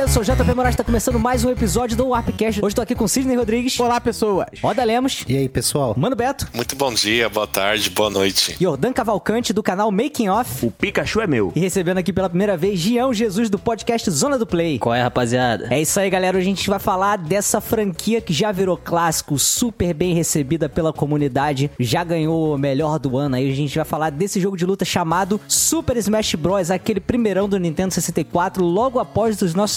Beleza? Eu sou o JP Moraes, tá começando mais um episódio do Warpcast. Hoje tô aqui com Sidney Rodrigues, Olá, pessoas. Roda Lemos, E aí, pessoal? Mano Beto, Muito bom dia, boa tarde, boa noite. Jordan Cavalcante do canal Making Off O Pikachu é meu. e recebendo aqui pela primeira vez Gião Jesus do podcast Zona do Play. Qual é, rapaziada? É isso aí, galera. Hoje a gente vai falar dessa franquia que já virou clássico, super bem recebida pela comunidade, já ganhou o melhor do ano. Aí a gente vai falar desse jogo de luta chamado Super Smash Bros, aquele primeirão do Nintendo 64, logo após os nossos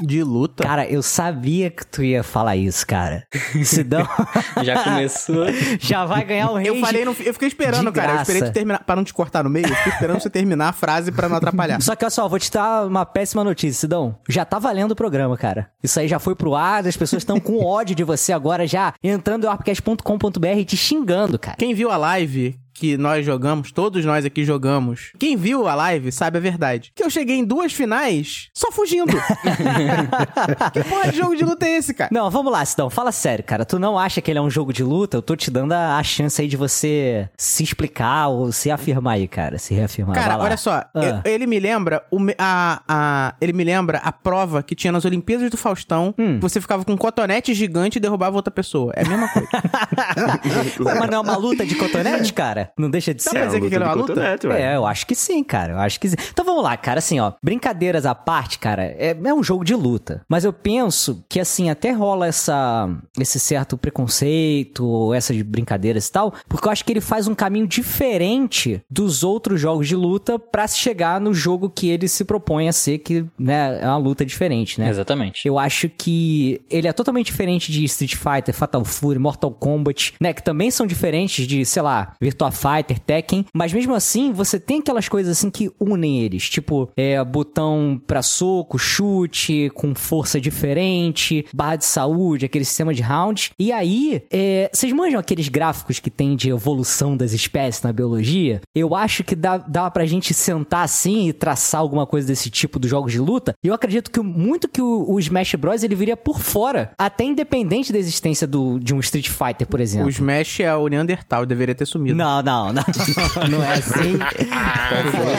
De luta. Cara, eu sabia que tu ia falar isso, cara. Sidão Já começou. já vai ganhar o rei. eu falei, no, eu fiquei esperando, cara. Eu esperei tu terminar, pra não te cortar no meio, eu fiquei esperando você terminar a frase pra não atrapalhar. Só que, olha só, vou te dar uma péssima notícia, Sidão. Já tá valendo o programa, cara. Isso aí já foi pro ar, as pessoas estão com ódio de você agora, já entrando em arpcast.com.br e te xingando, cara. Quem viu a live que nós jogamos, todos nós aqui jogamos, quem viu a live sabe a verdade. Que eu cheguei em duas finais só fugindo. que porra de jogo de luta é esse, cara? Não, vamos lá, Sidão. Fala sério, cara. Tu não acha que ele é um jogo de luta? Eu tô te dando a, chance aí de você se explicar ou se afirmar aí, cara. Se reafirmar. Cara, olha só, Ah. eu- ele me lembra o a, a- ele me lembra a prova que tinha nas Olimpíadas do Faustão, Hum. você ficava com um cotonete gigante e derrubava outra pessoa. É a mesma coisa. Mas não é uma luta de cotonete, cara? Não deixa de Dá ser. pra dizer que aquilo é uma luta? ué. É, eu acho que sim, cara. Eu acho que sim. Então vamos lá, cara. Assim, ó, brincadeiras à parte, cara, é, é um jogo de luta. Mas eu penso que, assim, até rola essa, esse certo preconceito, essas brincadeiras e tal, porque eu acho que ele faz um caminho diferente dos outros jogos de luta pra se chegar no jogo que ele se propõe a ser, que, né, é uma luta diferente, né? Exatamente. Eu acho que ele é totalmente diferente de Street Fighter, Fatal Fury, Mortal Kombat, né? Que também são diferentes de, sei lá, Virtua Fighter, Tekken. Mas mesmo assim, você tem aquelas coisas assim que unem eles. Tipo, é, botão pra soco, chute, com força diferente, barra de saúde, aquele sistema de rounds. E aí, é, vocês manjam aqueles gráficos que tem de evolução das espécies na biologia? Eu acho que dá, dá pra gente sentar assim e traçar alguma coisa desse tipo dos jogos de luta. E eu acredito que muito que o, o Smash Bros. ele viria por fora, até independente da existência do, de um Street Fighter, por exemplo. O Smash é o Neandertal, deveria ter sumido. Não, não, não. não é assim.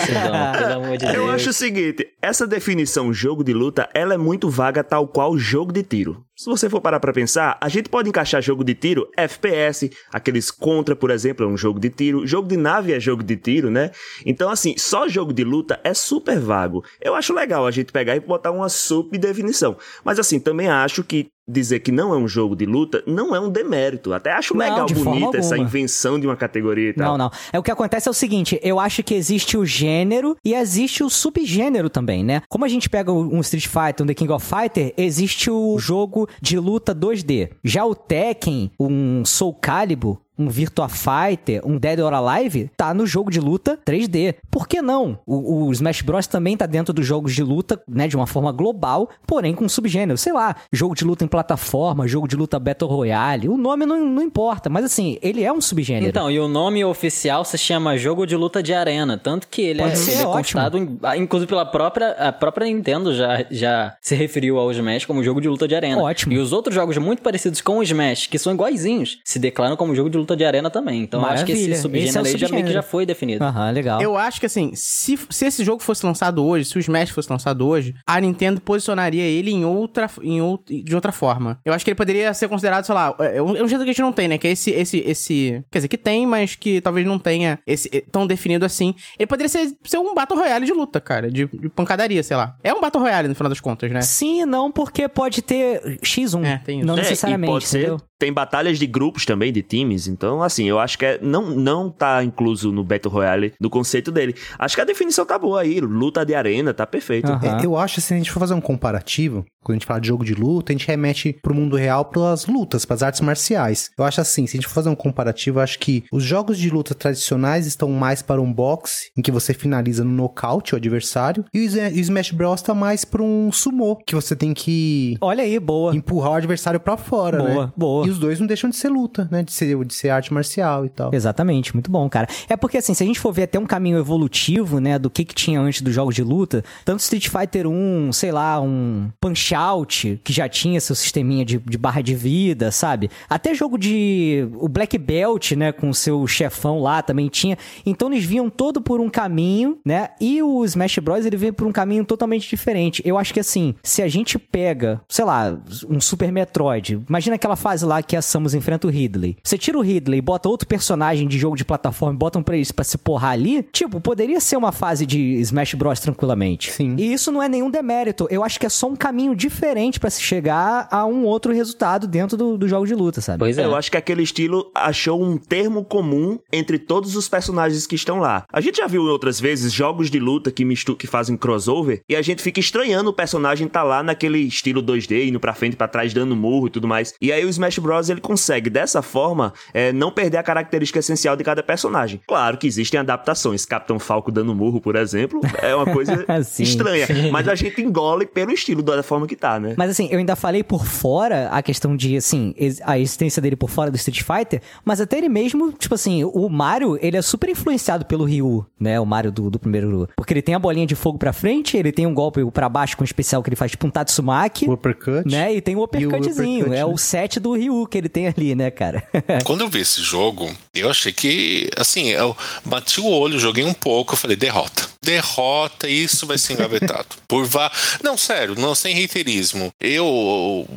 Sidão? Pelo amor de Deus. Eu acho o seguinte, essa definição jogo de luta, ela é muito vaga tal qual jogo de tiro. Se você for parar pra pensar, a gente pode encaixar jogo de tiro, FPS, aqueles Contra, por exemplo, é um jogo de tiro, jogo de nave é jogo de tiro, né? Então, assim, só jogo de luta é super vago. Eu acho legal a gente pegar e botar uma subdefinição. Mas, assim, também acho que dizer que não é um jogo de luta não é um demérito. Até acho Não, legal, bonita essa invenção de uma categoria e Não, tal. não. É o que acontece é o seguinte, eu acho que existe o gênero e existe o subgênero também, né? Como a gente pega um Street Fighter, um The King of Fighter, existe o jogo de luta 2D. Já o Tekken, um Soul Calibur, um Virtua Fighter, um Dead or Alive, tá no jogo de luta 3D. Por que não? O, o Smash Bros também tá dentro dos jogos de luta, né, de uma forma global, porém com subgênero. Sei lá, jogo de luta em plataforma, jogo de luta Battle Royale. O nome não, não importa, mas assim, ele é um subgênero. Então, e o nome oficial se chama Jogo de Luta de Arena. Tanto que ele Pode é, ser, ele é constado, ah, inclusive pela própria, a própria Nintendo já, já se referiu ao Smash como jogo de luta de arena. Ótimo. E os outros jogos muito parecidos com o Smash, que são iguaizinhos, se declaram como jogo de luta de arena também. Então eu acho que esse subgênero Esse é o aí já meio que subgênero. já foi definido. Aham, legal. Eu acho que assim, se, se esse jogo fosse lançado hoje, se o Smash fosse lançado hoje, a Nintendo posicionaria ele em outra, em out, de outra forma. Eu acho que ele poderia ser considerado, sei lá, é um, é um jeito que a gente não tem, né? Que é esse, esse, esse. Quer dizer, que tem, mas que talvez não tenha esse é, tão definido assim. Ele poderia ser, ser um Battle Royale de luta, cara. De, de pancadaria, sei lá. É um Battle Royale no final das contas, né? Sim e não, porque pode ter X1. É, tem isso. Não É, necessariamente, e pode ser entendeu? Tem batalhas de grupos também, de times. Então, assim, eu acho que é, não, não tá incluso no Battle Royale do conceito dele. Acho que a definição tá boa aí. Luta de arena, tá perfeito. Aham. É, eu acho que se a gente for fazer um comparativo, quando a gente fala de jogo de luta, a gente remete pro mundo real pelas lutas, pras artes marciais. Eu acho assim, se a gente for fazer um comparativo, eu acho que os jogos de luta tradicionais estão mais para um boxe, em que você finaliza no nocaute o adversário, e o Smash Bros tá mais pra um sumô, que você tem que Olha aí, boa. empurrar o adversário pra fora, Boa, né? boa. E os dois não deixam de ser luta, né? De ser, de ser arte marcial e tal. Exatamente, muito bom, cara. É porque, assim, se a gente for ver até um caminho evolutivo, né, do que que tinha antes dos jogos de luta, tanto Street Fighter 1, sei lá, um Punch-Out, que já tinha seu sisteminha de, de barra de vida, sabe? Até jogo de... o Black Belt, né, com seu chefão lá também tinha. Então eles vinham todo por um caminho, né, e o Smash Bros, ele veio por um caminho totalmente diferente. Eu acho que, assim, se a gente pega, sei lá, um Super Metroid, imagina aquela fase lá que a Samus enfrenta o Ridley. Você tira o Ridley e bota outro personagem de jogo de plataforma e botam pra eles pra se porrar ali, tipo, poderia ser uma fase de Smash Bros tranquilamente. Sim. E isso não é nenhum demérito. Eu acho que é só um caminho diferente pra se chegar a um outro resultado dentro do, do jogo de luta, sabe? Pois é. Eu acho que aquele estilo achou um termo comum entre todos os personagens que estão lá. A gente já viu outras vezes jogos de luta que, mistu que fazem crossover e a gente fica estranhando o personagem tá lá naquele estilo 2D, indo pra frente, pra trás, dando murro e tudo mais. E aí o Smash Bros. Ele consegue, dessa forma, é, não perder a característica essencial de cada personagem. Claro que existem adaptações. Capitão Falco dando murro, por exemplo, é uma coisa Sim. estranha. Mas a gente engole pelo estilo, da forma que tá, né? Mas assim, eu ainda falei por fora a questão de, assim, a existência dele por fora do Street Fighter, mas até ele mesmo, tipo assim, o Mario, ele é super influenciado pelo Ryu, né? O Mario do, do primeiro. Porque ele tem a bolinha de fogo pra frente, ele tem um golpe pra baixo com um especial que ele faz tipo um Tatsumaki. O uppercut. Né? E tem o uppercutzinho. uppercut, é né? o set do Ryu que ele tem ali, né, cara? Quando eu vi esse jogo, eu achei que, assim, eu bati o olho, joguei um pouco, eu falei, derrota. Derrota, isso vai ser engavetado. Por vá. Não, sério, não sem reiterismo. Eu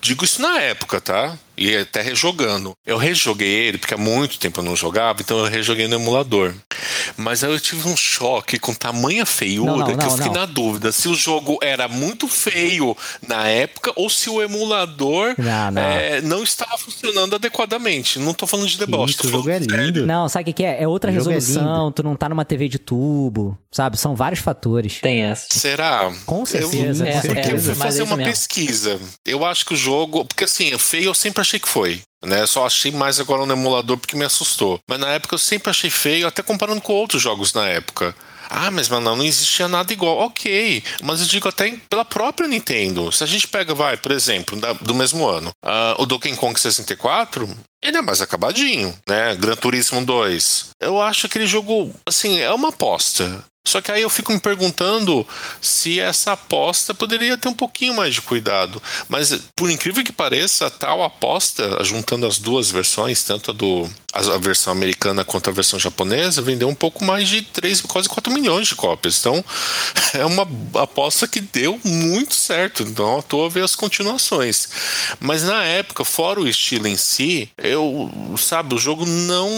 digo isso na época, tá? E até rejogando. Eu rejoguei ele, porque há muito tempo eu não jogava, então eu rejoguei no emulador. Mas aí eu tive um choque com tamanha feiura Não, não, que eu não, fiquei não. na dúvida se o jogo era muito feio na época ou se o emulador Não, não. é, não estava funcionando adequadamente. Não tô falando de deboche. Isso, tô o jogo é lindo. Não, sabe o que, é? É outra O é resolução, tu não tá numa TV de tubo, sabe? São vários fatores. Tem essa. Será? Com certeza, É, com é, certeza. Eu fui é fazer uma mesmo. pesquisa. Eu acho que o jogo. Porque assim, feio eu sempre achei que foi. Né? Só achei mais agora no emulador porque me assustou. Mas na época eu sempre achei feio, até comparando com outros jogos na época. Ah, mas mano, não existia nada igual. Ok, mas eu digo até pela própria Nintendo. Se a gente pega, vai, por exemplo, da- do mesmo ano, ah, o Donkey Kong 64, ele é mais acabadinho, né? Gran Turismo 2. Eu acho aquele jogo, assim, é uma aposta. Só que aí eu fico me perguntando se essa aposta poderia ter um pouquinho mais de cuidado. Mas, por incrível que pareça, a tal aposta, juntando as duas versões, tanto a, do, a versão americana quanto a versão japonesa, vendeu um pouco mais de 3, quase 4 milhões de cópias. Então, é uma aposta que deu muito certo. Então, à toa ver as continuações. Mas na época, fora o estilo em si, eu, sabe, o jogo não,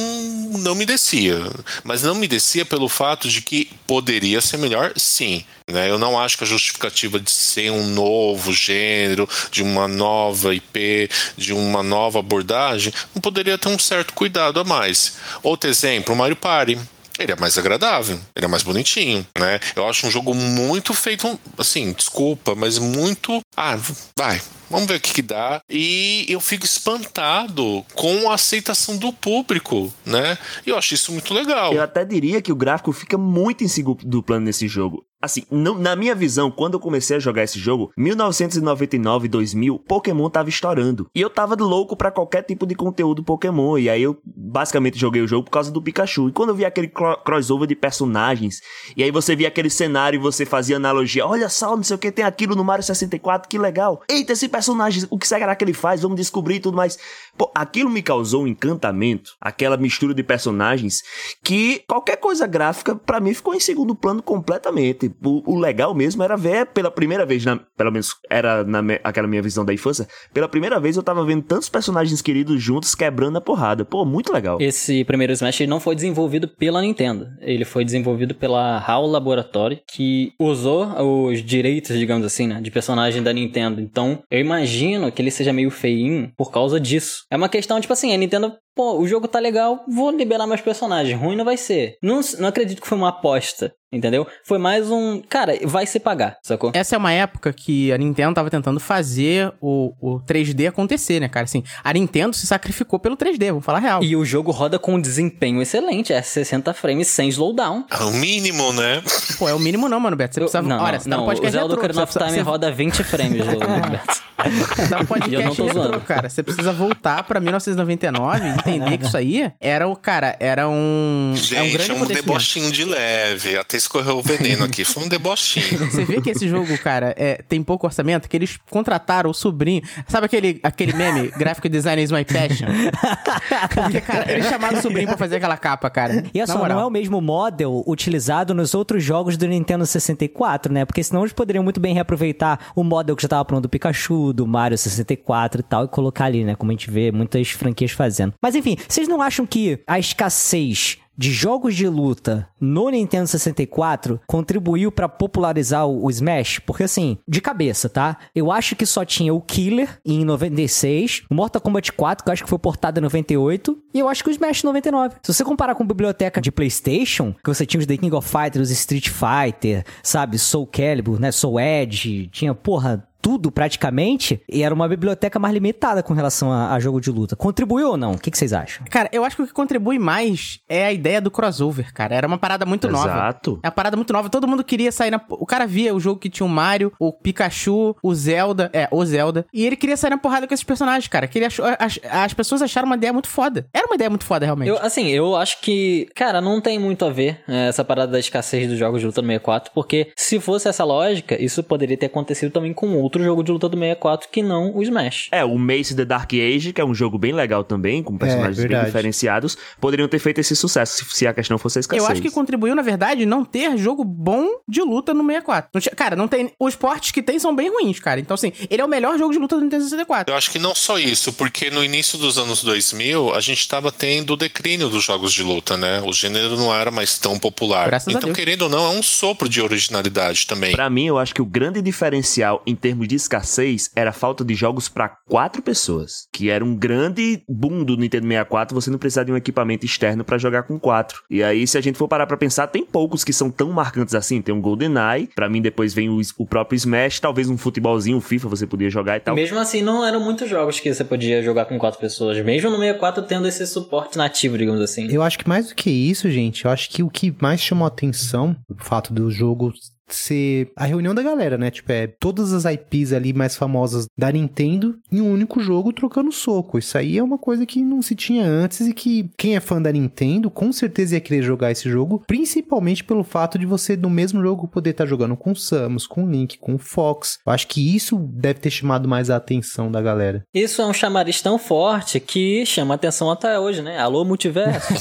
não me descia. Mas não me descia pelo fato de que poderia ser melhor, sim. Né? Eu não acho que a justificativa de ser um novo gênero, de uma nova IP, de uma nova abordagem, não poderia ter um certo cuidado a mais. Outro exemplo, Mario Party. Ele é mais agradável, ele é mais bonitinho, né? Eu acho um jogo muito feito, assim, desculpa, mas muito. Ah, vai, vamos ver o que, que dá. E eu fico espantado com a aceitação do público, né? E eu acho isso muito legal. Eu até diria que o gráfico fica muito em segundo plano nesse jogo. Assim, na minha visão, quando eu comecei a jogar esse jogo, 1999, 2000, Pokémon tava estourando. E eu tava louco pra qualquer tipo de conteúdo Pokémon. E aí eu basicamente joguei o jogo por causa do Pikachu. E quando eu vi aquele cro- crossover de personagens, e aí você via aquele cenário e você fazia analogia: olha só, não sei o que, tem aquilo no Mario 64, que legal. Eita, esse personagem, o que será que ele faz? Vamos descobrir e tudo mais. Pô, aquilo me causou um encantamento, aquela mistura de personagens, que qualquer coisa gráfica, pra mim, ficou em segundo plano completamente. o, o legal mesmo era ver pela primeira vez, na, pelo menos era na me- aquela minha visão da infância, pela primeira vez eu tava vendo tantos personagens queridos juntos quebrando a porrada. Pô, muito legal. Esse primeiro Smash não foi desenvolvido pela Nintendo. Ele foi desenvolvido pela HAL Laboratory, que usou os direitos, digamos assim, né, de personagem da Nintendo. Então, eu imagino que ele seja meio feinho por causa disso. É uma questão, tipo assim, a Nintendo, pô, o jogo tá legal, vou liberar meus personagens. Ruim não vai ser. Não, não acredito que foi uma aposta. Entendeu? Foi mais um. Cara, vai se pagar, sacou? Essa é uma época que a Nintendo tava tentando fazer o, o 3D acontecer, né, cara? Assim, a Nintendo se sacrificou pelo 3D, vamos falar real. E o jogo roda com um desempenho excelente, é 60 frames sem slowdown. É o mínimo, né? Pô, é o mínimo não, mano, Beto. Você Eu- precisa... não, Olha, não, você tá no não, o podcast Zelda Ocarina of Time você- roda 20 frames, Roberto. Você tá no E eu podcast não tô zoando. cara. Você precisa voltar pra 1999 e entender que isso aí era o, cara, era um... é um Gente, grande é um debochinho de leve. Até escorreu o veneno aqui. Foi um debochinho. Você vê que esse jogo, cara, é, tem pouco orçamento, que eles contrataram o sobrinho. Sabe aquele, aquele meme, Graphic Design is my passion? Porque, cara, eles chamaram o sobrinho pra fazer aquela capa, cara. E moral. não é o mesmo model utilizado nos outros jogos do Nintendo 64, né? Porque senão eles poderiam muito bem reaproveitar o model que já tava pronto do Pikachu, do Mario 64 e tal, e colocar ali, né? Como a gente vê muitas franquias fazendo. Mas enfim, vocês não acham que a escassez de jogos de luta no Nintendo 64 contribuiu pra popularizar o, Smash? Porque assim, de cabeça, tá? Eu acho que só tinha o Killer em 96, o Mortal Kombat 4, que eu acho que foi portado em 98, e eu acho que o Smash em 99. Se você comparar com biblioteca de PlayStation, que você tinha os The King of Fighters, Street Fighter, sabe, Soul Calibur, né, Soul Edge, tinha, porra, tudo praticamente, e era uma biblioteca mais limitada com relação a, a jogo de luta. Contribuiu ou não? O que, que vocês acham? Cara, eu acho que o que contribui mais é a ideia do crossover, cara. Era uma parada muito nova. Exato. É uma parada muito nova. Todo mundo queria sair na. O cara via o jogo que tinha o Mario, o Pikachu, o Zelda. É, o Zelda. E ele queria sair na porrada com esses personagens, cara. Que ele achou. As, as pessoas acharam uma ideia muito foda. Era uma ideia muito foda, realmente. Eu, assim, eu acho que, cara, não tem muito a ver é, essa parada da escassez dos jogos de luta do 64, porque se fosse essa lógica, isso poderia ter acontecido também com outro jogo de luta do 64 que não o Smash. É, o Mace The Dark Age, que é um jogo bem legal também, com personagens bem verdade. diferenciados, poderiam ter feito esse sucesso se- se a questão fosse a escassez. Eu acho que contribuiu, na verdade, não ter jogo bom de luta no 64. Não tinha- cara, não tem. Os portes que tem são bem ruins, cara. Então, assim, ele é o melhor jogo de luta do Nintendo 64. Eu acho que não só isso, porque no início dos anos 2000 a gente estava tendo o declínio dos jogos de luta, né? O gênero não era mais tão popular. Graças a então, Deus. querendo ou não, é um sopro de originalidade também. Pra mim, eu acho que o grande diferencial em termos de escassez era a falta de jogos pra quatro pessoas. Que era um grande boom do Nintendo 64, você não precisar de um equipamento externo pra jogar com quatro. E aí, se a gente for parar pra pensar, tem poucos que são tão marcantes assim. Tem um GoldenEye, pra mim depois vem o, o próprio Smash, talvez um futebolzinho, um FIFA você podia jogar e tal. Mesmo assim, não eram muitos jogos que você podia jogar com quatro pessoas. Mesmo no 64 tendo esse suporte nativo, digamos assim. Eu acho que mais do que isso, gente, eu acho que o que mais chamou atenção, o fato do jogo ser a reunião da galera, né? Tipo, é todas as IPs ali mais famosas da Nintendo em um único jogo trocando soco. Isso aí é uma coisa que não se tinha antes e que quem é fã da Nintendo com certeza ia querer jogar esse jogo, principalmente pelo fato de você no mesmo jogo poder estar jogando com o Samus, com o Link, com o Fox. Eu acho que isso deve ter chamado mais a atenção da galera. Isso é um chamariz tão forte que chama atenção até hoje, né? Alô, multiverso.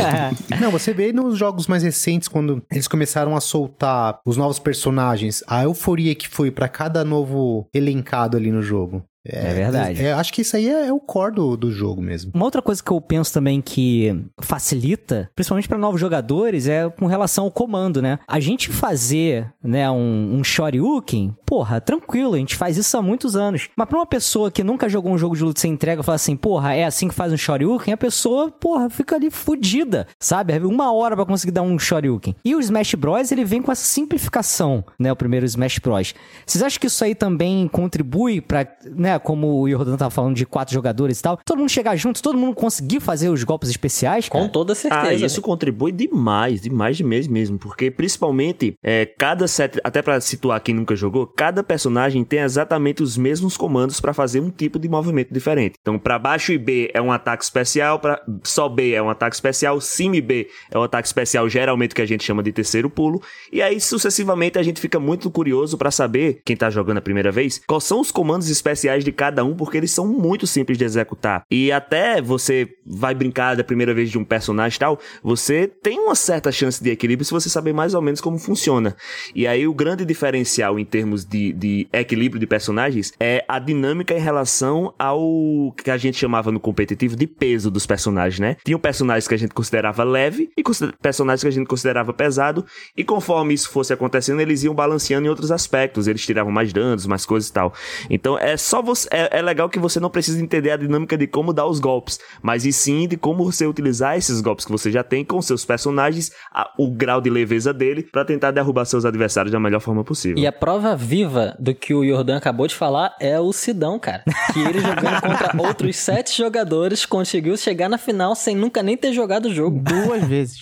Não, você vê nos jogos mais recentes, quando eles começaram a soltar os novos personagens, a euforia que foi pra cada novo elencado ali no jogo. É verdade. É, acho que isso aí é, é o core do, do jogo mesmo. Uma outra coisa que eu penso também que facilita, principalmente para novos jogadores, é com relação ao comando, né? A gente fazer, né, um, um Shoryuken, porra, tranquilo, a gente faz isso há muitos anos. Mas pra uma pessoa que nunca jogou um jogo de luta sem entrega, falar assim, porra, é assim que faz um Shoryuken, a pessoa, porra, fica ali fudida, sabe? Uma hora pra conseguir dar um Shoryuken. E o Smash Bros, ele vem com essa simplificação, né, o primeiro Smash Bros. Vocês acham que isso aí também contribui pra, né, como o Jordan tava falando de quatro jogadores e tal, todo mundo chegar junto, todo mundo conseguir fazer os golpes especiais, cara? Com toda certeza. Ah, isso contribui demais, demais de mês mesmo, porque principalmente é, cada set, até pra situar quem nunca jogou, cada personagem tem exatamente os mesmos comandos pra fazer um tipo de movimento diferente. Então, pra baixo e B é um ataque especial, para só B é um ataque especial, cima e B é um ataque especial, geralmente que a gente chama de terceiro pulo, e aí sucessivamente a gente fica muito curioso pra saber, quem tá jogando a primeira vez, quais são os comandos especiais legais de cada um, porque eles são muito simples de executar. E até você vai brincar da primeira vez de um personagem e tal, você tem uma certa chance de equilíbrio se você saber mais ou menos como funciona. E aí o grande diferencial em termos de, de equilíbrio de personagens é a dinâmica em relação ao que a gente chamava no competitivo de peso dos personagens, né? Tinha personagens que a gente considerava leve e personagens que a gente considerava pesado, e conforme isso fosse acontecendo, eles iam balanceando em outros aspectos, eles tiravam mais danos, mais coisas e tal. Então é só você. É, é legal que você não precisa entender a dinâmica de como dar os golpes, mas e sim de como você utilizar esses golpes que você já tem com seus personagens, a, o grau de leveza dele, para tentar derrubar seus adversários da melhor forma possível. E a prova viva do que o Jordan acabou de falar é o Sidão, cara. Que ele jogando contra outros sete jogadores conseguiu chegar na final sem nunca nem ter jogado o jogo. Duas vezes.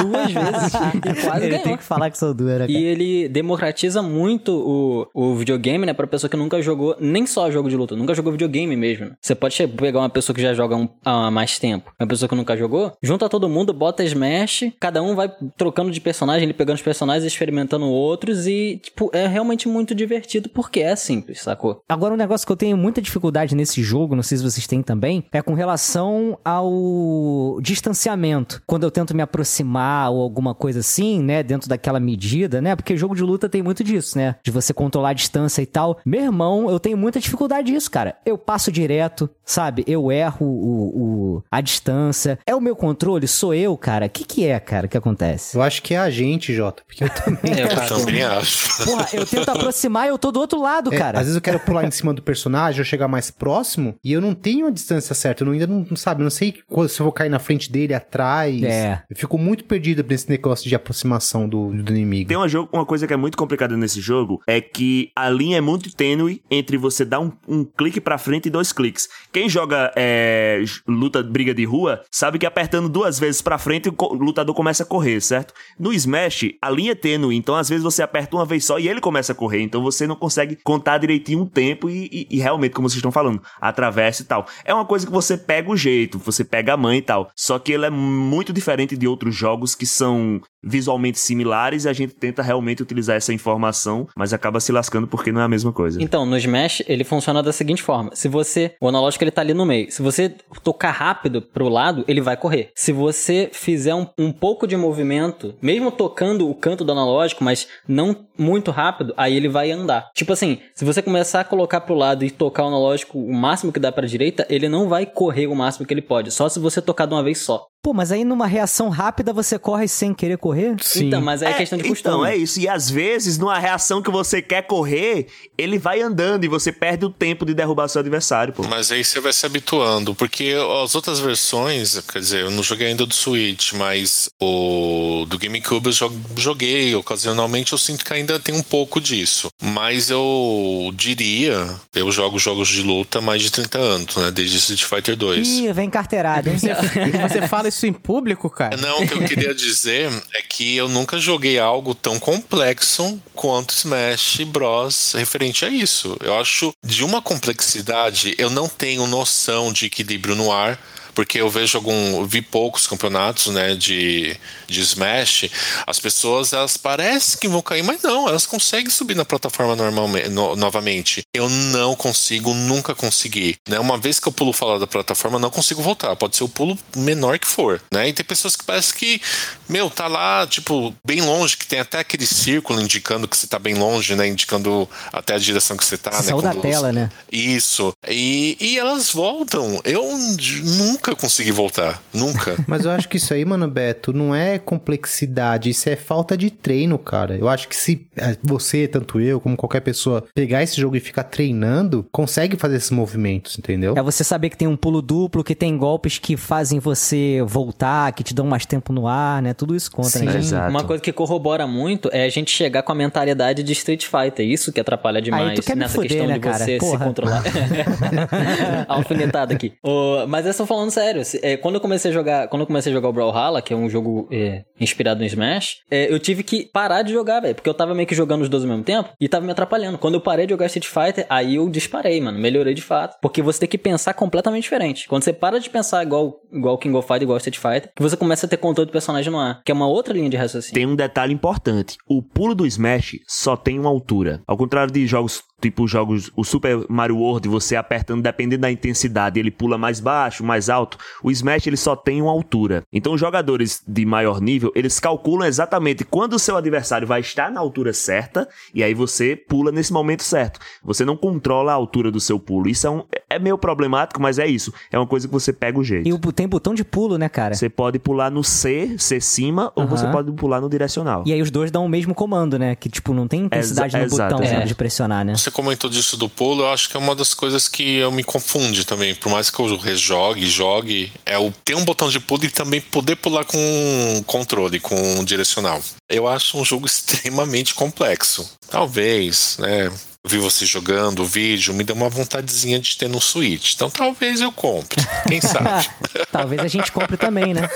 Duas vezes. E quase Ele ganhou. tem que falar que sou dura, cara. E ele democratiza muito o, o videogame, né? Pra pessoa que nunca jogou nem só jogo de luta, nunca jogou videogame mesmo. Você pode pegar uma pessoa que já joga um- há mais tempo, uma pessoa que nunca jogou, junta todo mundo, bota Smash, cada um vai trocando de personagem, ele pegando os personagens, experimentando outros e, tipo, é realmente muito divertido porque é simples, sacou? Agora, um negócio que eu tenho muita dificuldade nesse jogo, não sei se vocês têm também, é com relação ao distanciamento. Quando eu tento me aproximar ou alguma coisa assim, né, dentro daquela medida, né, porque jogo de luta tem muito disso, né, de você controlar a distância e tal. Meu irmão, eu tenho muita dificuldade nisso, cara. Eu passo direto, sabe? Eu erro o, o- a distância. É o meu controle? Sou eu, cara? O que que é, cara, que acontece? Eu acho que é a gente, Jota, porque eu também. Eu Eu faço- também acho. Porra, eu tento aproximar e eu tô do outro lado, É, cara. às vezes eu quero pular em cima do personagem ou chegar mais próximo e eu não tenho a distância certa. Eu não- ainda não, não sabe, eu não sei quando- se eu vou cair na frente dele, atrás. É. Eu fico muito perdido nesse negócio de aproximação do, do inimigo. Tem uma, jogo, uma coisa que é muito complicada nesse jogo, é que a linha é muito tênue entre você dar um, um clique pra frente e dois cliques. Quem joga é, luta, briga de rua, sabe que apertando duas vezes pra frente o o lutador começa a correr, certo? No Smash, a linha é tênue, então às vezes você aperta uma vez só e ele começa a correr, então você não consegue contar direitinho um tempo e, e- e realmente, como vocês estão falando, atravessa e tal. É uma coisa que você pega o jeito, você pega a mãe e tal. Só que ele é muito diferente de outros jogos que são visualmente similares e a gente tenta realmente utilizar essa informação, mas acaba se lascando porque não é a mesma coisa. Então, no Smash, ele funciona da seguinte forma. Se você... O analógico, ele tá ali no meio. Se você tocar rápido pro lado, ele vai correr. Se você fizer um, um pouco de movimento, mesmo tocando o canto do analógico, mas não muito rápido, aí ele vai andar. Tipo assim, se você começar a colocar pro lado e tocar o analógico o máximo que dá pra direita, ele não vai correr o máximo que ele pode. Só se você tocar de uma vez só. Pô, mas aí numa reação rápida você corre sem querer correr? Então, mas é, questão de costume. Então, é isso. E às vezes, numa reação que você quer correr, ele vai andando e você perde o tempo de derrubar seu adversário, pô. Mas aí você vai se habituando, porque as outras versões, quer dizer, eu não joguei ainda do Switch, mas o do GameCube eu jo- joguei ocasionalmente, eu sinto que ainda tem um pouco disso. Mas eu diria, eu jogo jogos de luta há mais de 30 anos, né? Desde Street Fighter 2. Ih, vem carteirada, hein? Você, você fala isso em público, cara? Não, o que eu queria dizer é que eu nunca joguei algo tão complexo quanto Smash Bros. referente a isso. Eu acho de uma complexidade, eu não tenho noção de equilíbrio no ar. Porque eu vejo algum. vi poucos campeonatos, né, de, de Smash. As pessoas, elas parecem que vão cair, mas não, elas conseguem subir na plataforma normalmente, no- novamente. Eu não consigo, nunca consegui. Né? Uma vez que eu pulo fora da plataforma, não consigo voltar. Pode ser o pulo menor que for. Né? E tem pessoas que parece que, meu, tá lá, tipo, bem longe, que tem até aquele círculo indicando que você tá bem longe, né? Indicando até a direção que você tá, né? Saiu da tela, né? Isso. E, e elas voltam. Eu nunca consegui voltar. Nunca. Mas eu acho que isso aí, mano, Beto, não é complexidade, isso é falta de treino, cara. Eu acho que se eh, você, tanto eu, como qualquer pessoa, pegar esse jogo e ficar treinando, consegue fazer esses movimentos, entendeu? É você saber que tem um pulo duplo, que tem golpes que fazem você voltar, que te dão mais tempo no ar, né? Tudo isso conta, né? Sim. Exato. Uma coisa que corrobora muito é a gente chegar com a mentalidade de Street Fighter. Isso que atrapalha demais tu quer me nessa fuder, questão né, de cara? você se Porra. controlar. Alfinetada aqui. Ô, mas eu estou falando sério. se- é, quando eu comecei a jogar, quando eu comecei a jogar o Brawlhalla, que é um jogo é, inspirado no Smash, é, eu tive que parar de jogar, velho, porque eu tava meio que jogando os dois ao mesmo tempo e tava me atrapalhando. Quando eu parei de jogar Street Fighter, aí eu disparei, mano, melhorei de fato, porque você tem que pensar completamente diferente. Quando você para de pensar igual igual King of Fighters, igual Street Fighter, que você começa a ter controle do personagem no ar, que é uma outra linha de raciocínio. Tem um detalhe importante: o pulo do Smash só tem uma altura. Ao contrário de jogos tipo jogos, o Super Mario World, você apertando, dependendo da intensidade, ele pula mais baixo, mais alto. O Smash ele só tem uma altura. Então os jogadores de maior nível, eles calculam exatamente quando o seu adversário vai estar na altura certa e aí você pula nesse momento certo. Você não controla a altura do seu pulo. Isso é, um, é meio problemático, mas é isso. É uma coisa que você pega o jeito. E o, tem botão de pulo, né, cara? Você pode pular no C, C cima, ou Aham. você pode pular no direcional. E aí os dois dão o mesmo comando, né? Que, tipo, não tem intensidade Exa- no botão exato, né, de pressionar, né? Você comentou disso do pulo, eu acho que é uma das coisas que eu me confunde também. Por mais que eu rejogue, jogue, é o ter um botão de pulo e também poder pular com controle, com direcional. Eu acho um jogo extremamente complexo. Talvez, né? Vi você jogando o vídeo, me deu uma vontadezinha de ter no Switch. Então talvez eu compre. Quem sabe? Talvez a gente compre também, né?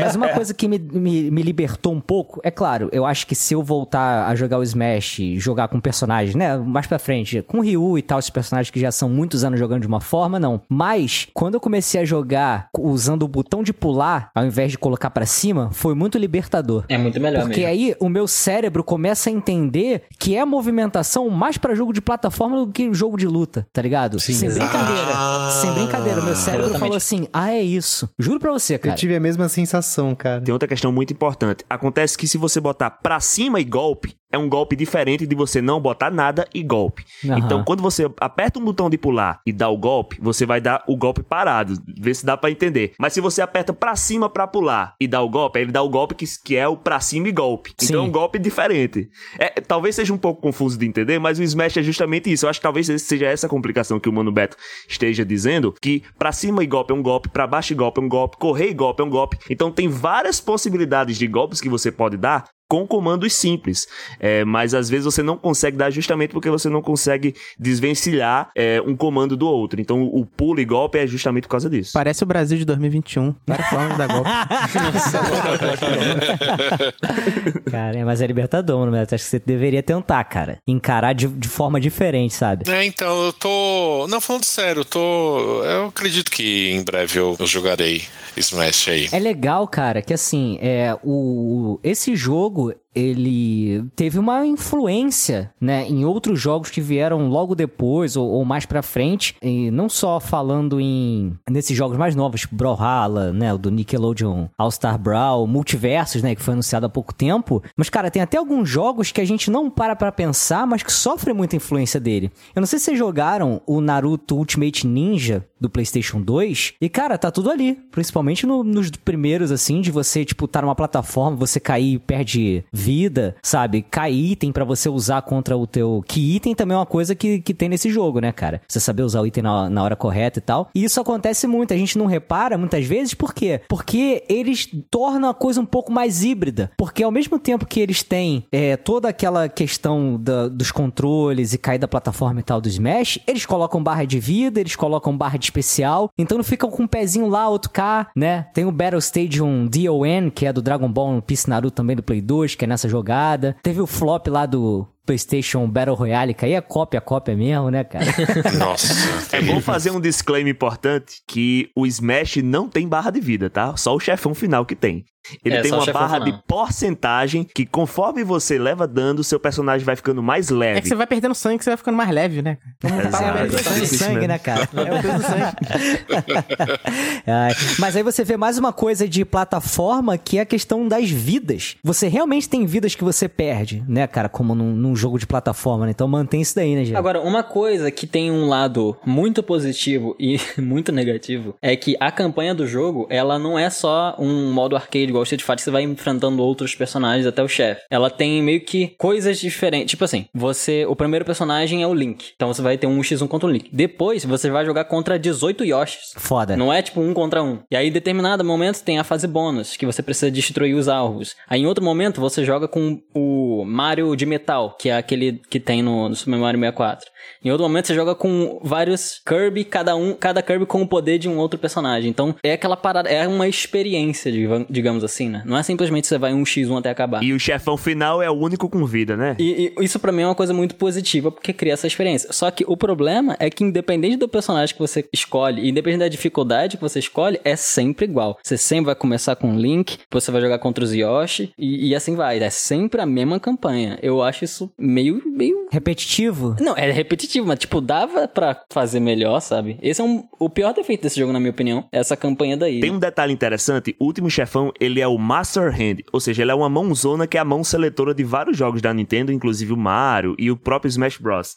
Mas uma coisa que me, me, me libertou um pouco, é claro, eu acho que se eu voltar a jogar o Smash, jogar com personagens, né, mais pra frente, com o Ryu e tal, esses personagens que já são muitos anos jogando de uma forma, não. Mas, quando eu comecei a jogar usando o botão de pular, ao invés de colocar pra cima, foi muito libertador. É muito melhor Porque mesmo. aí o meu cérebro começa a entender que é movimentação mais pra jogo de plataforma do que jogo de luta, tá ligado? Sem brincadeira. Ah. Sem brincadeira. Meu cérebro Exatamente. falou assim: ah, é isso. Juro pra você, Eu cara. tive a mesma sensação, cara. Tem outra questão muito importante. Acontece que se você botar pra cima e golpe, é um golpe diferente de você não botar nada e golpe. Aham. Então, quando você aperta um botão de pular e dá o golpe, você vai dar o golpe parado. Vê se dá pra entender. Mas se você aperta pra cima pra pular e dá o golpe, aí ele dá o golpe que, que é o pra cima e golpe. Sim. Então é um golpe diferente. É, talvez seja um pouco confuso de entender, mas o Smash é justamente isso. Eu acho que talvez seja essa complicação que o Mano Beto esteja dizendo, que pra cima e golpe é um golpe, pra baixo e golpe é um golpe, correr e golpe é um golpe. Então tem várias possibilidades de golpes que você pode dar com comandos simples, É, mas às vezes você não consegue dar justamente porque você não consegue desvencilhar é, um comando do outro. Então o pulo e golpe é justamente por causa disso. Parece o Brasil de 2021. Várias formas de dar golpe. Cara, é, mas é libertador, né? Acho que você deveria tentar, cara. Encarar de, de forma diferente, sabe? É, então, eu tô. Não, falando sério, eu tô. Eu acredito que em breve eu, eu jogarei Smash aí. É legal, cara, que assim, é, o, esse jogo, jogo ele teve uma influência, né, em outros jogos que vieram logo depois ou, ou mais pra frente, e não só falando em nesses jogos mais novos, tipo Brawlhalla, né, o do Nickelodeon All-Star Brawl, Multiversos, né, que foi anunciado há pouco tempo, mas cara, tem até alguns jogos que a gente não para pra pensar, mas que sofrem muita influência dele. Eu não sei se vocês jogaram o Naruto Ultimate Ninja do PlayStation 2, e cara, tá tudo ali, principalmente no- nos primeiros assim, de você tipo tá numa plataforma, você cair e perde vida, sabe? Cair item pra você usar contra o teu. Que item também é uma coisa que, que tem nesse jogo, né, cara? Você saber usar o item na, na hora correta e tal. E isso acontece muito, a gente não repara muitas vezes, por quê? Porque eles tornam a coisa um pouco mais híbrida. Porque ao mesmo tempo que eles têm é, toda aquela questão da- dos controles e cair da plataforma e tal do Smash, eles colocam barra de vida, eles colocam barra de especial, então não ficam com um pezinho lá, outro cá, né? Tem o Battle Stadium DON, que é do Dragon Ball One Piece Naruto também do Play 2, que é nessa jogada. Teve o flop lá do PlayStation Battle Royale, que aí é cópia, cópia mesmo, né, cara? Nossa. É bom fazer um disclaimer importante que o Smash não tem barra de vida, tá? Só o chefão final que tem. Ele É, tem uma barra de porcentagem que conforme você leva dano, seu personagem vai ficando mais leve. É que você vai perdendo sangue, que você vai ficando mais leve, né? Como Exato. fala, vai É o perdendo peso do isso sangue. né, cara? É o peso do sangue. Ai, mas aí você vê mais uma coisa de plataforma que é a questão das vidas. Você realmente tem vidas que você perde, né, cara? Como num, num jogo de plataforma, né? Então mantém isso daí, né, gente? Agora, uma coisa que tem um lado muito positivo e muito negativo é que a campanha do jogo, ela não é só um modo arcade igual Street Fighter, você vai enfrentando outros personagens até o chefe. Ela tem meio que coisas diferentes. Tipo assim, você. O primeiro personagem é o Link. Então você vai ter um x1 contra o Link. Depois você vai jogar contra 18 Yoshis. Foda. Não é tipo um contra um. E aí, em determinado momento, tem a fase bônus, que você precisa destruir os alvos. Aí, em outro momento, você joga com o Mario de metal, que é aquele que tem no, no Super Mario 64. Em outro momento, você joga com vários Kirby, cada um, cada Kirby com o poder de um outro personagem. Então, é aquela parada, é uma experiência, diga- digamos assim, né? Não é simplesmente você vai um x1 até acabar. E o chefão final é o único com vida, né? E, e isso pra mim é uma coisa muito positiva, porque cria essa experiência. Só que o problema é que independente do personagem que você escolhe, independente da dificuldade que você escolhe, é sempre igual. Você sempre vai começar com o Link, você vai jogar contra os Yoshi, e, e assim vai. É sempre a mesma campanha. Eu acho isso meio, meio... Repetitivo? Não, é repetitivo, mas tipo, dava pra fazer melhor, sabe? Esse é um, o pior defeito desse jogo, na minha opinião, é essa campanha daí. Tem um detalhe interessante, o último chefão, ele é o Master Hand, ou seja, ele é uma mãozona que é a mão seletora de vários jogos da Nintendo, inclusive o Mario e o próprio Smash Bros.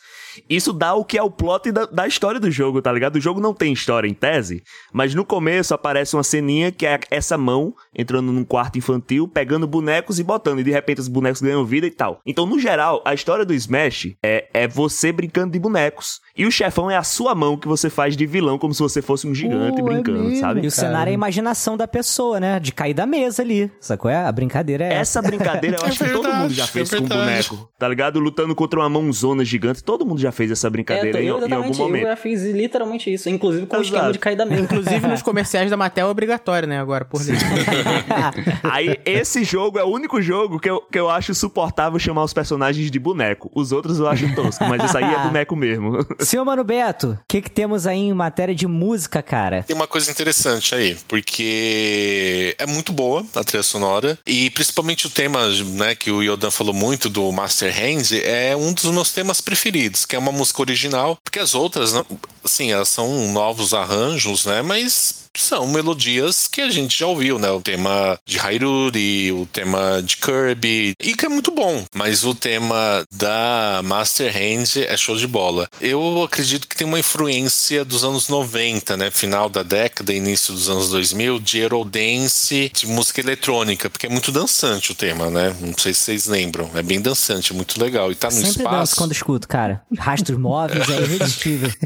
Isso dá o que é o plot da, da história do jogo, tá ligado? O jogo não tem história em tese, mas no começo aparece uma ceninha que é essa mão entrando num quarto infantil, pegando bonecos e botando, e de repente os bonecos ganham vida e tal. Então, no geral, a história do Smash é, é você brincando de bonecos. E o chefão é a sua mão que você faz de vilão, como se você fosse um gigante é brincando, mesmo, sabe? E o cenário é a imaginação da pessoa, né? De cair da mesa ali. Sacou? É? A brincadeira é essa. Essa brincadeira eu É acho que todo verdade, mundo já é fez com um boneco, tá ligado? Lutando contra uma mãozona gigante. Todo mundo já fez essa É, brincadeira em, eu, em algum exatamente, eu momento. já fiz literalmente isso, inclusive com o Exato. esquema de cair da mesa. Inclusive nos comerciais da Mattel é obrigatório, né? Agora, por lei. Aí, esse jogo é o único jogo que eu, que eu acho suportável chamar os personagens de boneco. Os outros eu acho tosco, mas esse aí é boneco mesmo. Senhor Mano Beto, o que, que temos aí em matéria de música, cara? Tem uma coisa interessante aí, porque é muito boa a trilha sonora e principalmente o tema, né, que o Yodan falou muito do Master Hands é um dos meus temas preferidos, que é uma música original, porque as outras, não- assim, elas são novos arranjos, né, mas são melodias que a gente já ouviu, né? O tema de Hyrule, o tema de Kirby, e que é muito bom. Mas o tema da Master Hand é show de bola. Eu acredito que tem uma influência dos anos 90, né? Final da década, início dos anos 2000, de Eurodance, de música eletrônica, porque é muito dançante o tema, né? Não sei se vocês lembram. É bem dançante, é muito legal. E tá no Sempre danço espaço. quando escuto, cara. Rastros móveis é irresistível.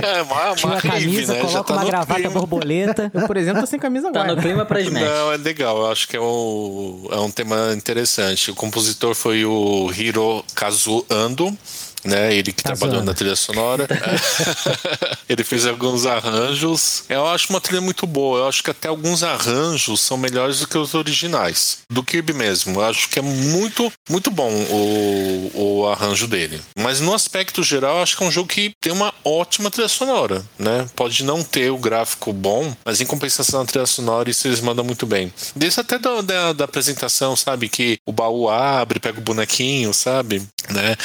É, uma, Tira uma a rave, camisa, né? Coloca tá uma gravata clima. Borboleta. Eu, por exemplo, tô sem camisa Tá agora. no clima pra Smash. Não, é legal. Eu acho que é, o, é um tema interessante. O compositor foi o Hiro Kazu Ando. Né, ele que trabalhou na trilha sonora. ele fez alguns arranjos. Eu acho uma trilha muito boa. Eu acho que até alguns arranjos são melhores do que os originais. Do Kirby mesmo. Eu acho que é muito, muito bom o, o arranjo dele. Mas no aspecto geral, eu acho que é um jogo que tem uma ótima trilha sonora. Né? Pode não ter o gráfico bom, mas em compensação na trilha sonora, isso eles mandam muito bem. Desde até da, da, da apresentação, sabe? Que o baú abre, pega o bonequinho, sabe? Né?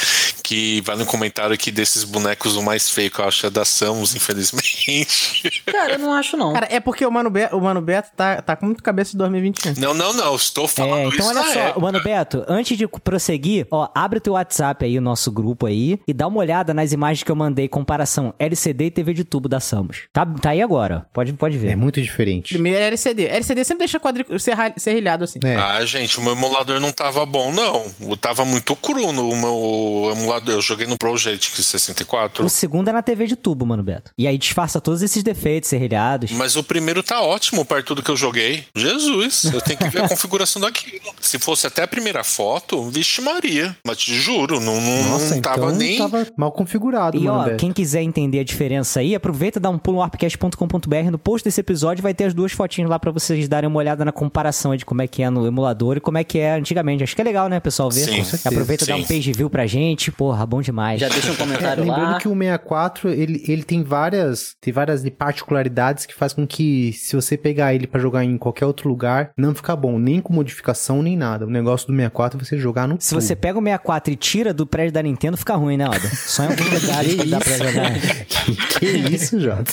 Que vai no comentário aqui desses bonecos o mais feio que eu acho é da Samus, infelizmente. Cara, eu não acho não. Cara, é porque o Mano, Be o Mano Beto tá, tá com muito cabeça de 2021. Não, não, não. Estou falando É, então isso olha só, época. mano Beto, antes de prosseguir, ó, abre teu WhatsApp aí, o nosso grupo aí, e dá uma olhada nas imagens que eu mandei, comparação LCD e TV de tubo da Samus. Tá, tá aí agora, pode, pode ver. É muito diferente. Primeiro é LCD. LCD sempre deixa quadric... serra- serrilhado assim. É. Ah, gente, o meu emulador não tava bom, não. Eu tava muito cru no meu emulador. Eu joguei no Project 64. O segundo é na TV de tubo, mano Beto. E aí disfarça todos esses defeitos, serrilhados. Mas o primeiro tá ótimo perto do que eu joguei. Jesus, eu tenho que ver a configuração daquilo. Se fosse até a primeira foto, vixe Maria. Mas te juro, não, não, Nossa, não tava então nem. tava mal configurado, E mano. ó, Beto. quem quiser entender a diferença aí, aproveita e dá um pulo no arpcast.com.br. No post desse episódio vai ter as duas fotinhas lá pra vocês darem uma olhada na comparação aí de como é que é no emulador e como é que é antigamente. Acho que é legal, né, pessoal, ver? Sim. Aproveita e dá um page view pra gente. Porra, bom demais. Já deixa um É, comentário lembrando lá. que o 64, ele, ele tem várias tem várias particularidades que faz com que se você pegar ele pra jogar em qualquer outro lugar, não fica bom, nem com modificação, nem nada. O negócio do 64 é você jogar no Se você pega o 64 e tira do prédio da Nintendo, fica ruim, né, Oda? Só em alguns lugares que dá pra jogar. que isso, Jota?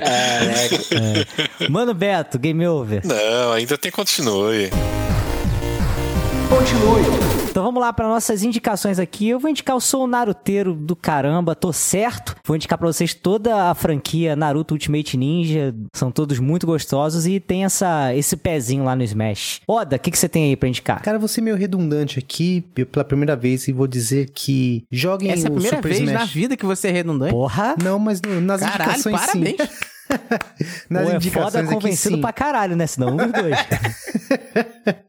É. Mano Beto, game over. Não, ainda tem continue. Continue. Então vamos lá para nossas indicações aqui. Eu vou indicar o Sou Naruteiro do caramba, tô certo. Vou indicar pra vocês toda a franquia Naruto Ultimate Ninja. São todos muito gostosos e tem essa, esse pezinho lá no Smash. Oda, o que, que você tem aí pra indicar? Cara, vou ser meio redundante aqui pela primeira vez e vou dizer que joguem Essa é a o primeira Super vez Smash. na vida que você é redundante. Porra! Não, mas no- nas Caralho, indicações parabéns. sim. Nas Pô, é indicações foda convencido pra caralho, né? Senão um dos dois.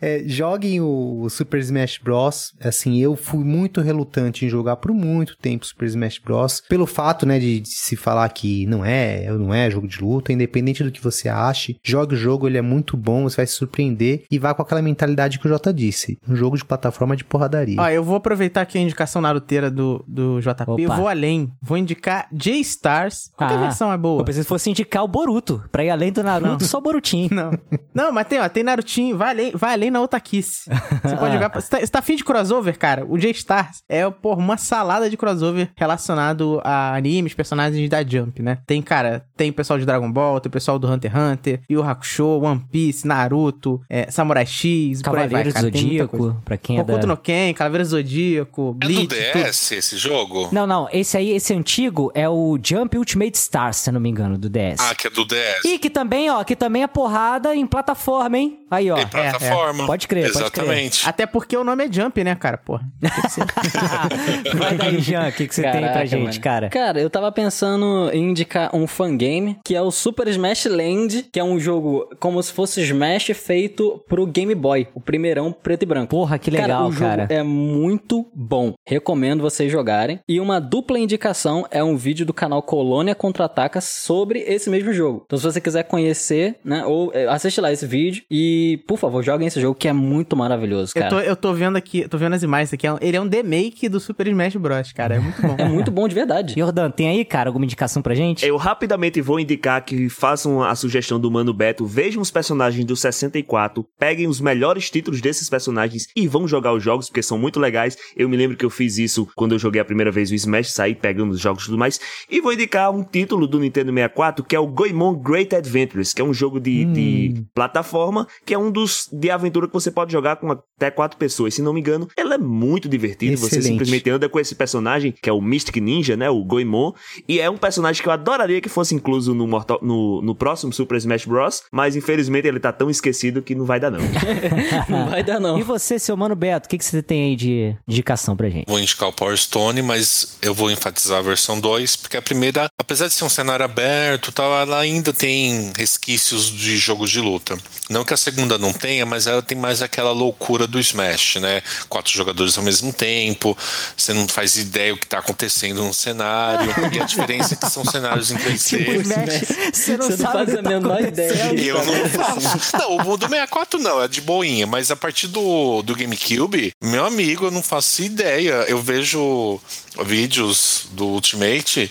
É, joguem o Super Smash Bros. Assim, eu fui muito relutante em jogar por muito tempo Super Smash Bros. Pelo fato, né, de, de se falar que não é, não é jogo de luta, independente do que você ache, jogue o jogo, ele é muito bom, você vai se surpreender e vá com aquela mentalidade que o Jota disse. Um jogo de plataforma de porradaria. Ó, eu vou aproveitar aqui a indicação naruteira do, do JP. Opa. Eu vou além. Vou indicar J-Stars. Qual que Ah, versão é boa? Eu pensei que fosse indicar o Boruto. Pra ir além do Naruto, só o Borutinho. Não. Não, mas tem, ó, tem Narutinho, vai além, vai além na Otakice. Você pode jogar. Você tá, você tá afim de crossover, cara? O J-Stars é, porra, uma salada de crossover relacionado a animes, personagens da Jump, né? Tem, cara, tem o pessoal de Dragon Ball, tem o pessoal do Hunter x Hunter, Yu Hakusho, One Piece, Naruto, é, Samurai X, por aí vai, Cavaleiro do cara. Tem muita coisa. Zodíaco, pra quem é Hokuto da... no Ken, Calaveira do Zodíaco, É do Bleach, tudo. DS esse jogo? Não, não, esse aí, esse antigo é o Jump Ultimate Stars, se eu não me engano, do DS. Ah, que é do DS. E que também, ó, que também é porrada em plataforma, hein? Aí, ó. Tem plataforma. Pode crer, pode crer. Exatamente. Até porque o nome é Jump, né, cara? Porra. Que ser. Vai daí, Jean, o que, que você tem pra Caraca, gente, mano. cara? Cara, eu tava pensando em indicar um fangame, que é o Super Smash Land, que é um jogo como se fosse Smash feito pro Game Boy, o primeirão preto e branco. Porra, que legal, o jogo cara. é muito bom. Recomendo vocês jogarem. E uma dupla indicação é um vídeo do canal Colônia Contra-Ataca sobre esse mesmo jogo. Então, se você quiser conhecer, né, ou é, assiste lá esse vídeo e, por favor, joguem esse jogo que é muito maravilhoso, Eu cara. tô, eu tô vendo aqui, eu tô vendo as imagens aqui. é Ele é um remake do Super Smash Bros, cara. É muito bom. É muito bom de verdade. Jordan, tem aí, cara, alguma indicação pra gente? Eu rapidamente vou indicar que façam a sugestão do Mano Beto, vejam os personagens do 64, peguem os melhores títulos desses personagens e vão jogar os jogos, porque são muito legais. Eu me lembro que eu fiz isso quando eu joguei a primeira vez o Smash, saí pegando os jogos e tudo mais. E vou indicar um título do Nintendo 64, que é o Goemon Great Adventures, que é um jogo de, de plataforma, que é um dos de aventura que você pode jogar com até quatro pessoas. Se não me engano, ele é muito divertido. Você Excelente. simplesmente anda com esse personagem, que é o Mystic Ninja, né? O Goemon. E é um personagem que eu adoraria que fosse incluso no, Mortal- no, no próximo Super Smash Bros. Mas infelizmente ele tá tão esquecido que não vai dar, não. Não vai dar, não. E você, seu mano Beto, o que, que você tem aí de indicação pra gente? Vou indicar o Power Stone, mas eu vou enfatizar a versão 2, porque a primeira, apesar de ser um cenário aberto, e tal, ela ainda tem resquícios de jogos de luta. Não que a segunda não tenha, mas ela tem mais aquela loucura do Smash, né? Quatro jogadores ao mesmo tempo, você não faz ideia o que tá acontecendo no cenário, e a diferença é que são cenários em 3D. você não Você não sabe faz a tá menor ideia. Eu não faço. Não, o do 64 não, é de boinha. Mas a partir do, do GameCube, meu amigo, eu não faço ideia. Eu vejo vídeos do Ultimate.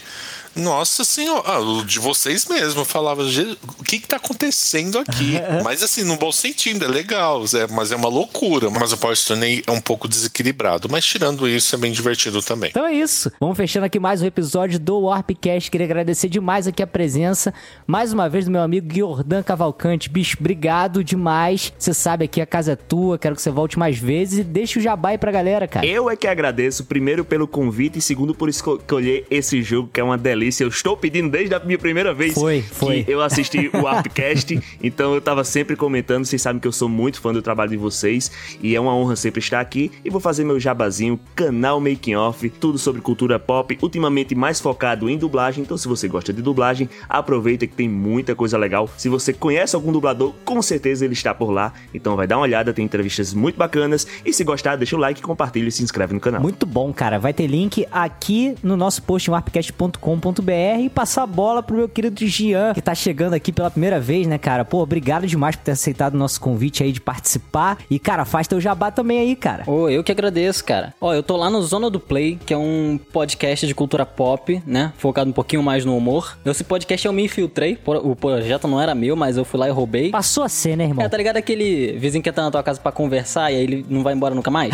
Nossa senhora, ah, o de vocês mesmo. Eu falava, "Je- o que que tá acontecendo aqui? mas assim, no bom sentido, é legal, é, mas é uma loucura. Mas o Power Stone é um pouco desequilibrado. Mas tirando isso, é bem divertido também. Então é isso. Vamos fechando aqui mais um episódio do Warpcast. Queria agradecer demais aqui a presença, mais uma vez, do meu amigo Jordan Cavalcante. Bicho, obrigado demais. Você sabe aqui a casa é tua, quero que você volte mais vezes e deixe o jabá aí pra galera, cara. Eu é que agradeço, primeiro pelo convite e segundo por esco- escolher esse jogo que é uma delícia. Eu estou pedindo desde a minha primeira vez Foi, foi. que eu assisti o Upcast, então eu tava sempre comentando. Vocês sabem que eu sou muito fã do trabalho de vocês e é uma honra sempre estar aqui. E vou fazer meu jabazinho, canal Making Off, tudo sobre cultura pop, ultimamente mais focado em dublagem. Então, se você gosta de dublagem, aproveita que tem muita coisa legal. Se você conhece algum dublador, com certeza ele está por lá. Então, vai dar uma olhada, tem entrevistas muito bacanas. E se gostar, deixa o like, compartilha e se inscreve no canal. Muito bom, cara. Vai ter link aqui no nosso post em warpcast.com.br e passar a bola pro meu querido Gian, que tá chegando aqui pela primeira vez, né, cara? Pô, obrigado demais por ter aceitado o nosso convite aí de participar. E, cara, faz teu jabá também aí, cara. Ô, eu que agradeço, cara. Ó, eu tô lá no Zona do Play, que é um podcast de cultura pop, né? Focado um pouquinho mais no humor. Esse podcast eu me infiltrei. O projeto não era meu, mas eu fui lá e roubei. Passou a ser, né, irmão? É, tá ligado aquele vizinho que entra na tua casa pra conversar e aí ele não vai embora nunca mais?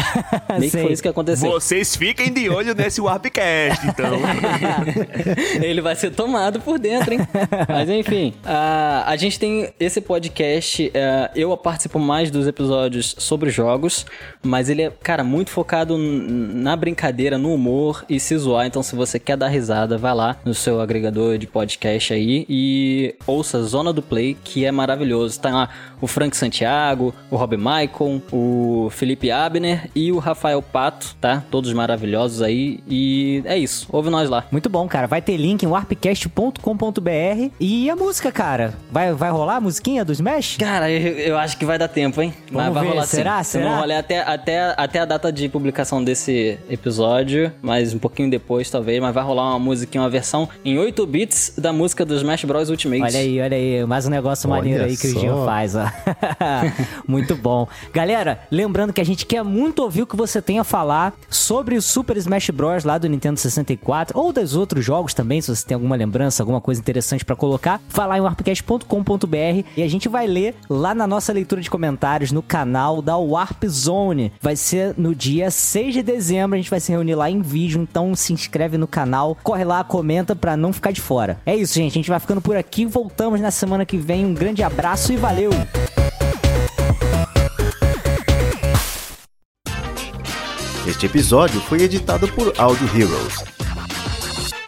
Meio que foi isso que aconteceu. Vocês fiquem de olho nesse Warpcast, então. Ele vai ser tomado por dentro, hein? Mas enfim, a, a gente tem esse podcast. é, eu participo mais dos episódios sobre jogos, mas ele é, cara, muito focado na brincadeira, no humor e se zoar. Então, se você quer dar risada, vai lá no seu agregador de podcast aí e ouça Zona do Play, que é maravilhoso. Tá lá o Frank Santiago, o Rob Maicon, o Felipe Abner e o Rafael Pato, tá? Todos maravilhosos aí. E é isso. Ouve nós lá. Muito bom, cara. Vai ter ter link em warpcast.com.br. E a música, cara? Vai, vai rolar a musiquinha do Smash? Cara, eu, eu acho que vai dar tempo, hein? Mas Vamos vai ver, rolar será? sim. Será? Eu não rolei até, até, até a data de publicação desse episódio, mas um pouquinho depois, talvez. Mas vai rolar uma musiquinha, uma versão em 8 bits da música do Smash Bros. Ultimate. Olha aí, olha aí, mais um negócio Olha maneiro aí que só. o Gil faz, ó. muito bom. Galera, lembrando que a gente quer muito ouvir o que você tem a falar sobre o Super Smash Bros. lá do Nintendo 64, ou dos outros jogos também, se você tem alguma lembrança, alguma coisa interessante pra colocar, vai lá em warpcast.com.br e a gente vai ler lá na nossa leitura de comentários no canal da Warp Zone. Vai ser no dia 6 de dezembro, a gente vai se reunir lá em vídeo, então se inscreve no canal, corre lá, comenta pra não ficar de fora. É isso, gente, a gente vai ficando por aqui, voltamos na semana que vem. Um grande abraço e valeu! Este episódio foi editado por Audio Heroes.